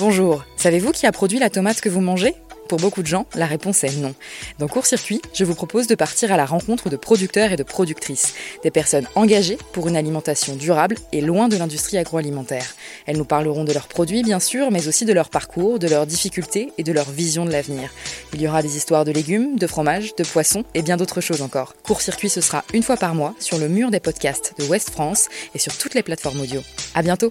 Bonjour, savez-vous qui a produit la tomate que vous mangez? Pour beaucoup de gens, la réponse est non. Dans Court Circuit, je vous propose de partir à la rencontre de producteurs et de productrices, des personnes engagées pour une alimentation durable et loin de l'industrie agroalimentaire. Elles nous parleront de leurs produits, bien sûr, mais aussi de leur parcours, de leurs difficultés et de leur vision de l'avenir. Il y aura des histoires de légumes, de fromages, de poissons et bien d'autres choses encore. Court Circuit, ce sera une fois par mois sur le mur des podcasts de West France et sur toutes les plateformes audio. À bientôt!